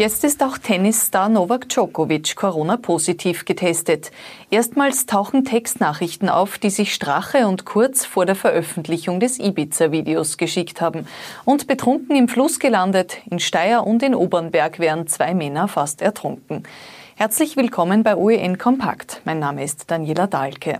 Jetzt ist auch Tennisstar Novak Djokovic Corona-positiv getestet. Erstmals tauchen Textnachrichten auf, die sich Strache und Kurz vor der Veröffentlichung des Ibiza-Videos geschickt haben. Und betrunken im Fluss gelandet, in Steyr und in Obernberg wären zwei Männer fast ertrunken. Herzlich willkommen bei OEN Kompakt. Mein Name ist Daniela Dahlke.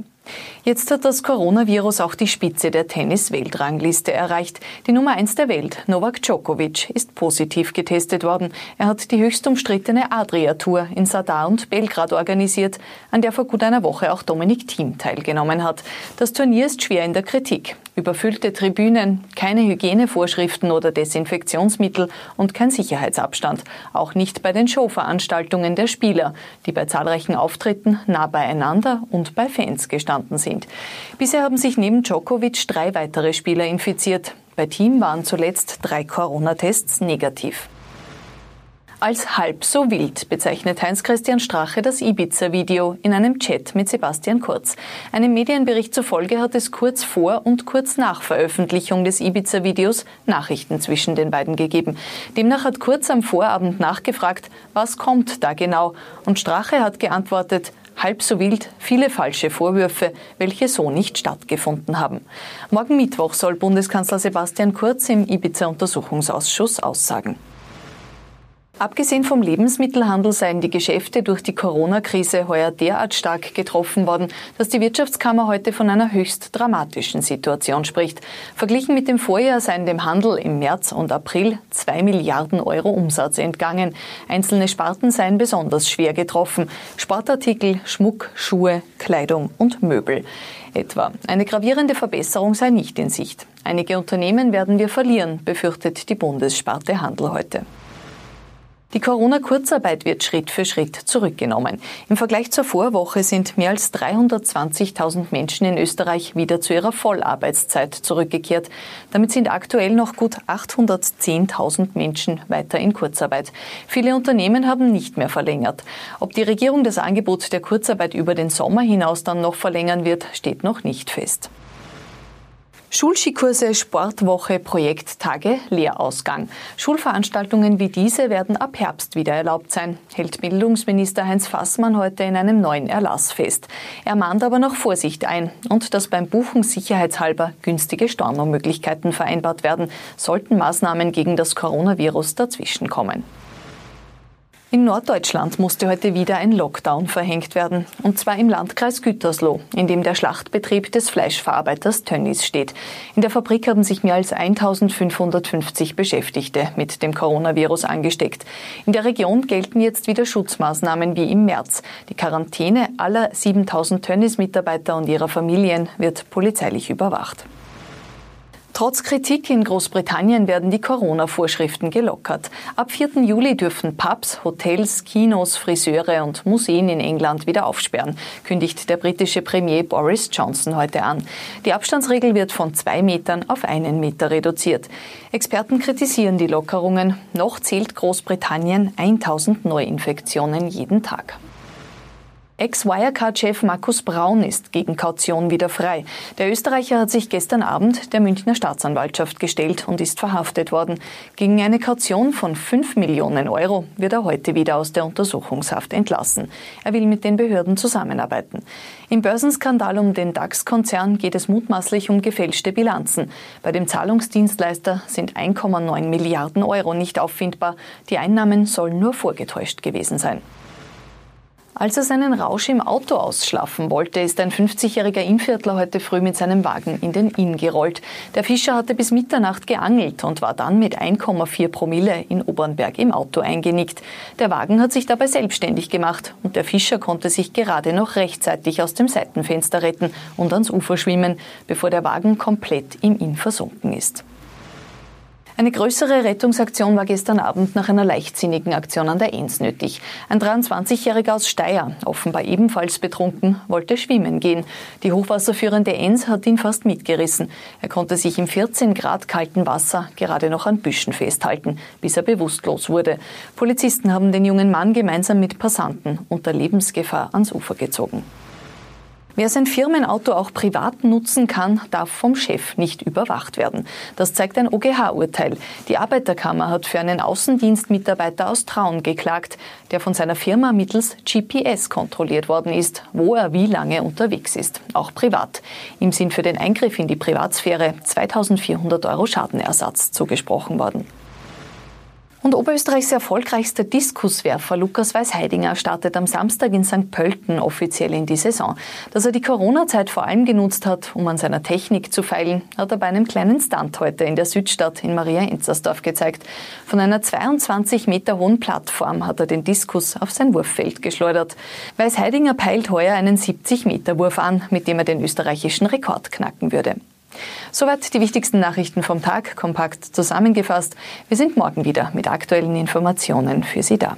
Jetzt hat das Coronavirus auch die Spitze der Tennis-Weltrangliste erreicht. Die Nummer eins der Welt, Novak Djokovic, ist positiv getestet worden. Er hat die höchst umstrittene Adria-Tour in Sadar und Belgrad organisiert, an der vor gut einer Woche auch Dominik Thiem teilgenommen hat. Das Turnier ist schwer in der Kritik. Überfüllte Tribünen, keine Hygienevorschriften oder Desinfektionsmittel und kein Sicherheitsabstand. Auch nicht bei den Showveranstaltungen der Spieler, die bei zahlreichen Auftritten nah beieinander und bei Fans gestanden sind. Bisher haben sich neben Djokovic drei weitere Spieler infiziert. Bei Team waren zuletzt drei Corona-Tests negativ. Als halb so wild bezeichnet Heinz-Christian Strache das Ibiza-Video in einem Chat mit Sebastian Kurz. Einem Medienbericht zufolge hat es kurz vor und kurz nach Veröffentlichung des Ibiza-Videos Nachrichten zwischen den beiden gegeben. Demnach hat Kurz am Vorabend nachgefragt, was kommt da genau? Und Strache hat geantwortet, halb so wild, viele falsche Vorwürfe, welche so nicht stattgefunden haben. Morgen Mittwoch soll Bundeskanzler Sebastian Kurz im Ibiza-Untersuchungsausschuss aussagen. Abgesehen vom Lebensmittelhandel seien die Geschäfte durch die Corona-Krise heuer derart stark getroffen worden, dass die Wirtschaftskammer heute von einer höchst dramatischen Situation spricht. Verglichen mit dem Vorjahr seien dem Handel im März und April zwei Milliarden Euro Umsatz entgangen. Einzelne Sparten seien besonders schwer getroffen. Sportartikel, Schmuck, Schuhe, Kleidung und Möbel etwa. Eine gravierende Verbesserung sei nicht in Sicht. Einige Unternehmen werden wir verlieren, befürchtet die Bundessparte Handel heute. Die Corona-Kurzarbeit wird Schritt für Schritt zurückgenommen. Im Vergleich zur Vorwoche sind mehr als 320.000 Menschen in Österreich wieder zu ihrer Vollarbeitszeit zurückgekehrt. Damit sind aktuell noch gut 810.000 Menschen weiter in Kurzarbeit. Viele Unternehmen haben nicht mehr verlängert. Ob die Regierung das Angebot der Kurzarbeit über den Sommer hinaus dann noch verlängern wird, steht noch nicht fest. Schulskikurse, Sportwoche, Projekttage, Lehrausgang. Schulveranstaltungen wie diese werden ab Herbst wieder erlaubt sein, hält Bildungsminister Heinz Fassmann heute in einem neuen Erlass fest. Er mahnt aber noch Vorsicht ein und dass beim Buchen sicherheitshalber günstige Stornomöglichkeiten vereinbart werden, sollten Maßnahmen gegen das Coronavirus dazwischenkommen. In Norddeutschland musste heute wieder ein Lockdown verhängt werden, und zwar im Landkreis Gütersloh, in dem der Schlachtbetrieb des Fleischverarbeiters Tönnies steht. In der Fabrik haben sich mehr als 1550 Beschäftigte mit dem Coronavirus angesteckt. In der Region gelten jetzt wieder Schutzmaßnahmen wie im März. Die Quarantäne aller 7000 Tönnies-Mitarbeiter und ihrer Familien wird polizeilich überwacht. Trotz Kritik in Großbritannien werden die Corona-Vorschriften gelockert. Ab 4. Juli dürfen Pubs, Hotels, Kinos, Friseure und Museen in England wieder aufsperren, kündigt der britische Premier Boris Johnson heute an. Die Abstandsregel wird von zwei Metern auf einen Meter reduziert. Experten kritisieren die Lockerungen. Noch zählt Großbritannien 1000 Neuinfektionen jeden Tag. Ex-Wirecard-Chef Markus Braun ist gegen Kaution wieder frei. Der Österreicher hat sich gestern Abend der Münchner Staatsanwaltschaft gestellt und ist verhaftet worden. Gegen eine Kaution von 5 Millionen Euro wird er heute wieder aus der Untersuchungshaft entlassen. Er will mit den Behörden zusammenarbeiten. Im Börsenskandal um den DAX-Konzern geht es mutmaßlich um gefälschte Bilanzen. Bei dem Zahlungsdienstleister sind 1,9 Milliarden Euro nicht auffindbar. Die Einnahmen sollen nur vorgetäuscht gewesen sein. Als er seinen Rausch im Auto ausschlafen wollte, ist ein 50-jähriger Innviertler heute früh mit seinem Wagen in den Inn gerollt. Der Fischer hatte bis Mitternacht geangelt und war dann mit 1,4 Promille in Obernberg im Auto eingenickt. Der Wagen hat sich dabei selbstständig gemacht und der Fischer konnte sich gerade noch rechtzeitig aus dem Seitenfenster retten und ans Ufer schwimmen, bevor der Wagen komplett im Inn versunken ist. Eine größere Rettungsaktion war gestern Abend nach einer leichtsinnigen Aktion an der Enns nötig. Ein 23-Jähriger aus Steyr, offenbar ebenfalls betrunken, wollte schwimmen gehen. Die hochwasserführende Enns hat ihn fast mitgerissen. Er konnte sich im 14 Grad kalten Wasser gerade noch an Büschen festhalten, bis er bewusstlos wurde. Polizisten haben den jungen Mann gemeinsam mit Passanten unter Lebensgefahr ans Ufer gezogen. Wer sein Firmenauto auch privat nutzen kann, darf vom Chef nicht überwacht werden. Das zeigt ein OGH-Urteil. Die Arbeiterkammer hat für einen Außendienstmitarbeiter aus Traun geklagt, der von seiner Firma mittels GPS kontrolliert worden ist, wo er wie lange unterwegs ist, auch privat. Ihm sind für den Eingriff in die Privatsphäre 2400 Euro Schadenersatz zugesprochen worden. Und Oberösterreichs erfolgreichster Diskuswerfer Lukas Weisheidinger startet am Samstag in St. Pölten offiziell in die Saison. Dass er die Corona-Zeit vor allem genutzt hat, um an seiner Technik zu feilen, hat er bei einem kleinen Stunt heute in der Südstadt in Maria Enzersdorf gezeigt. Von einer 22 Meter hohen Plattform hat er den Diskus auf sein Wurffeld geschleudert. Weisheidinger peilt heuer einen 70 Meter Wurf an, mit dem er den österreichischen Rekord knacken würde. Soweit die wichtigsten Nachrichten vom Tag, kompakt zusammengefasst. Wir sind morgen wieder mit aktuellen Informationen für Sie da.